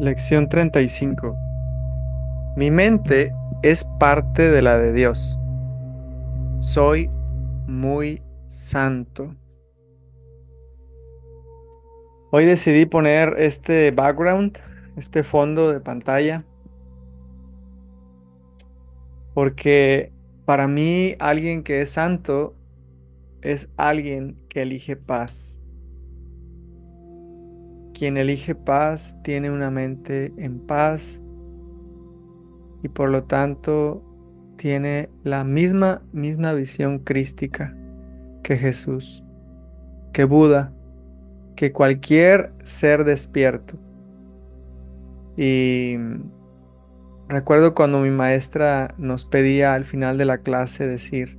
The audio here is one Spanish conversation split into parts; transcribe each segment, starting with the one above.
Lección 35. Mi mente es parte de la de Dios. Soy muy santo. Hoy decidí poner este background, este fondo de pantalla, porque para mí alguien que es santo es alguien que elige paz. Quien elige paz tiene una mente en paz y por lo tanto tiene la misma, misma visión crística que Jesús, que Buda, que cualquier ser despierto. Y recuerdo cuando mi maestra nos pedía al final de la clase decir,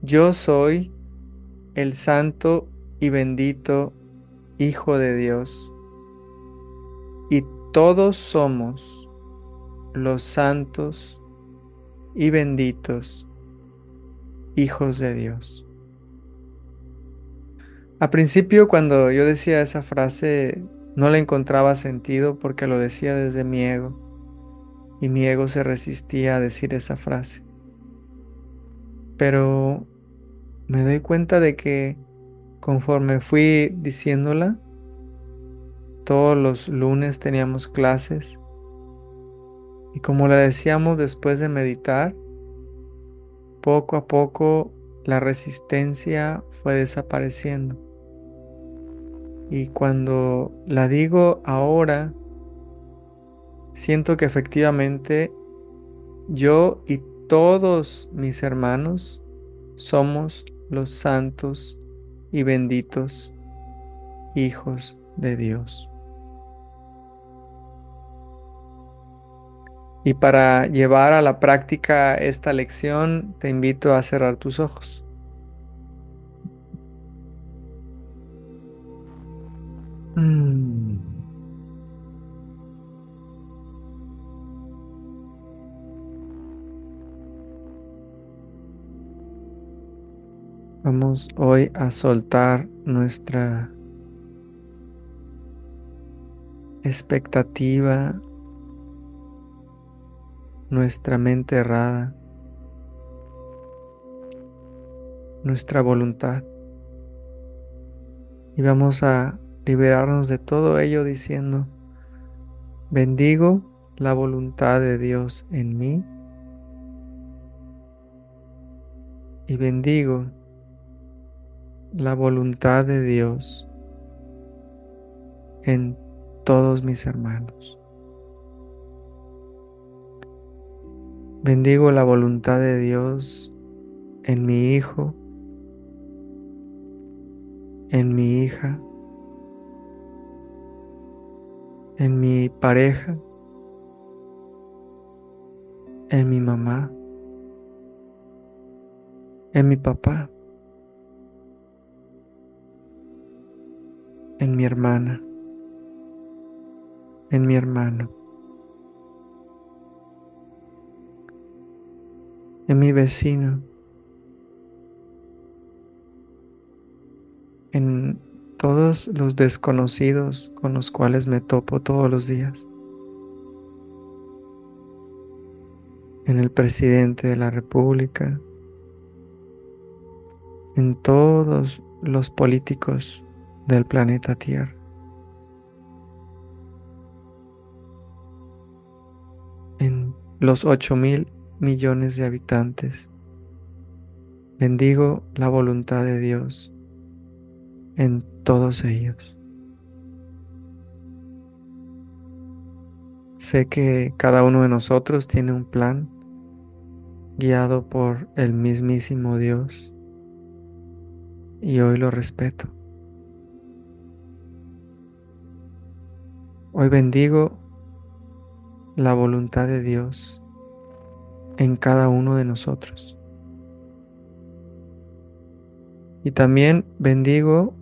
yo soy el santo y bendito Hijo de Dios, y todos somos los santos y benditos hijos de Dios. A principio cuando yo decía esa frase no le encontraba sentido porque lo decía desde mi ego y mi ego se resistía a decir esa frase. Pero me doy cuenta de que Conforme fui diciéndola, todos los lunes teníamos clases y como la decíamos después de meditar, poco a poco la resistencia fue desapareciendo. Y cuando la digo ahora, siento que efectivamente yo y todos mis hermanos somos los santos y benditos hijos de Dios. Y para llevar a la práctica esta lección, te invito a cerrar tus ojos. Mm. Vamos hoy a soltar nuestra expectativa, nuestra mente errada, nuestra voluntad. Y vamos a liberarnos de todo ello diciendo, bendigo la voluntad de Dios en mí y bendigo la voluntad de Dios en todos mis hermanos. Bendigo la voluntad de Dios en mi hijo, en mi hija, en mi pareja, en mi mamá, en mi papá. En mi hermana, en mi hermano, en mi vecino, en todos los desconocidos con los cuales me topo todos los días, en el presidente de la República, en todos los políticos del planeta Tierra. En los ocho mil millones de habitantes, bendigo la voluntad de Dios en todos ellos. Sé que cada uno de nosotros tiene un plan guiado por el mismísimo Dios y hoy lo respeto. Hoy bendigo la voluntad de Dios en cada uno de nosotros. Y también bendigo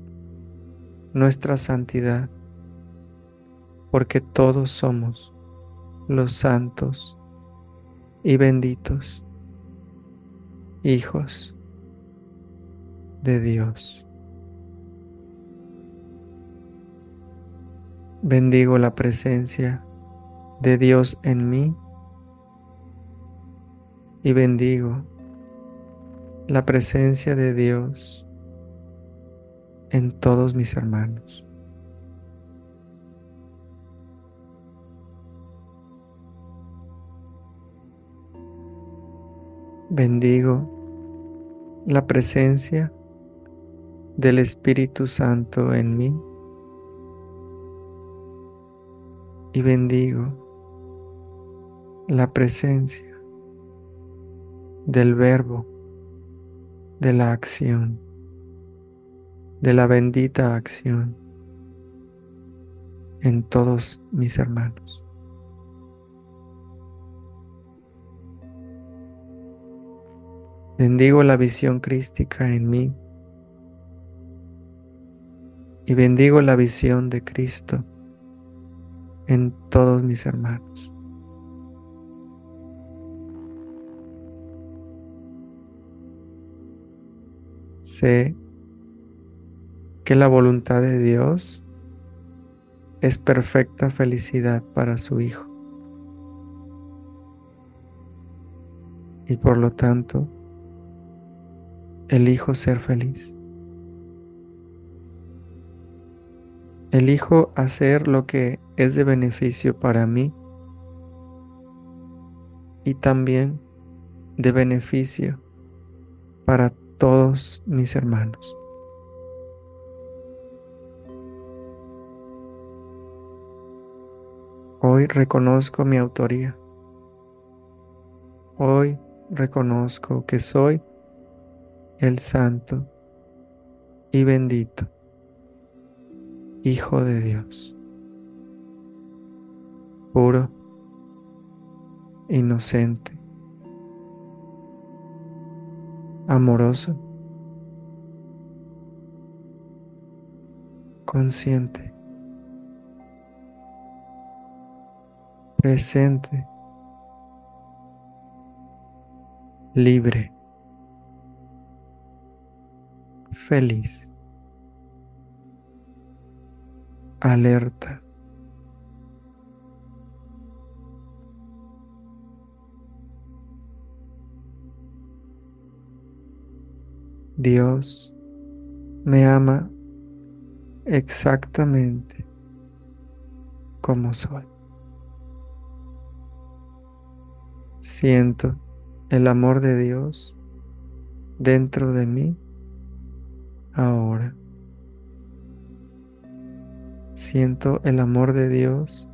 nuestra santidad, porque todos somos los santos y benditos hijos de Dios. Bendigo la presencia de Dios en mí y bendigo la presencia de Dios en todos mis hermanos. Bendigo la presencia del Espíritu Santo en mí y bendigo la presencia del verbo, de la acción, de la bendita acción en todos mis hermanos. Bendigo la visión crística en mí y bendigo la visión de Cristo en todos mis hermanos. Sé que la voluntad de Dios es perfecta felicidad para su Hijo. Y por lo tanto, elijo ser feliz. Elijo hacer lo que es de beneficio para mí y también de beneficio para todos mis hermanos. Hoy reconozco mi autoría. Hoy reconozco que soy el santo y bendito Hijo de Dios, puro, inocente, amoroso, consciente, presente, libre, feliz. Alerta. Dios me ama exactamente como soy. Siento el amor de Dios dentro de mí ahora. Siento el amor de Dios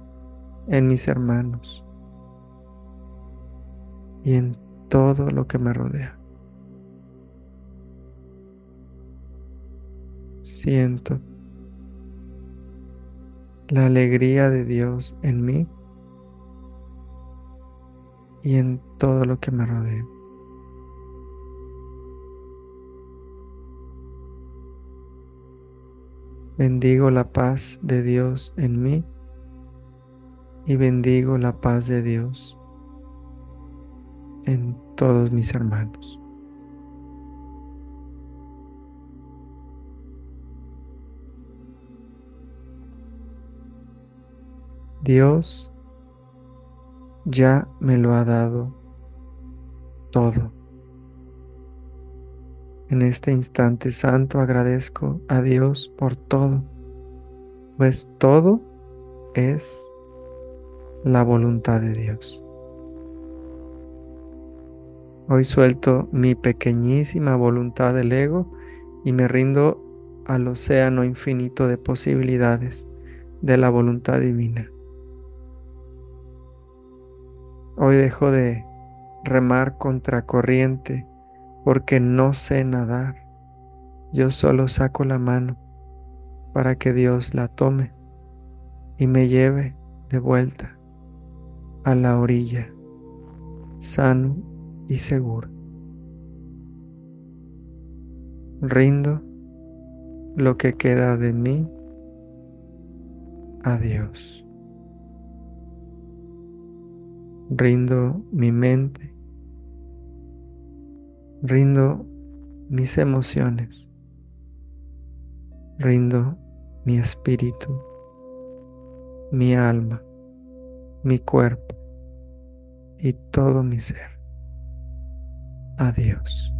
en mis hermanos y en todo lo que me rodea. Siento la alegría de Dios en mí y en todo lo que me rodea. Bendigo la paz de Dios en mí y bendigo la paz de Dios en todos mis hermanos. Dios ya me lo ha dado todo. En este instante santo agradezco a Dios por todo, pues todo es la voluntad de Dios. Hoy suelto mi pequeñísima voluntad del ego y me rindo al océano infinito de posibilidades de la voluntad divina. Hoy dejo de remar contra corriente porque no sé nadar. Yo solo saco la mano para que Dios la tome y me lleve de vuelta a la orilla, sano y seguro. Rindo lo que queda de mí a Dios. Rindo mi mente rindo mis emociones, rindo mi espíritu mi alma, mi cuerpo y todo mi ser. Adiós.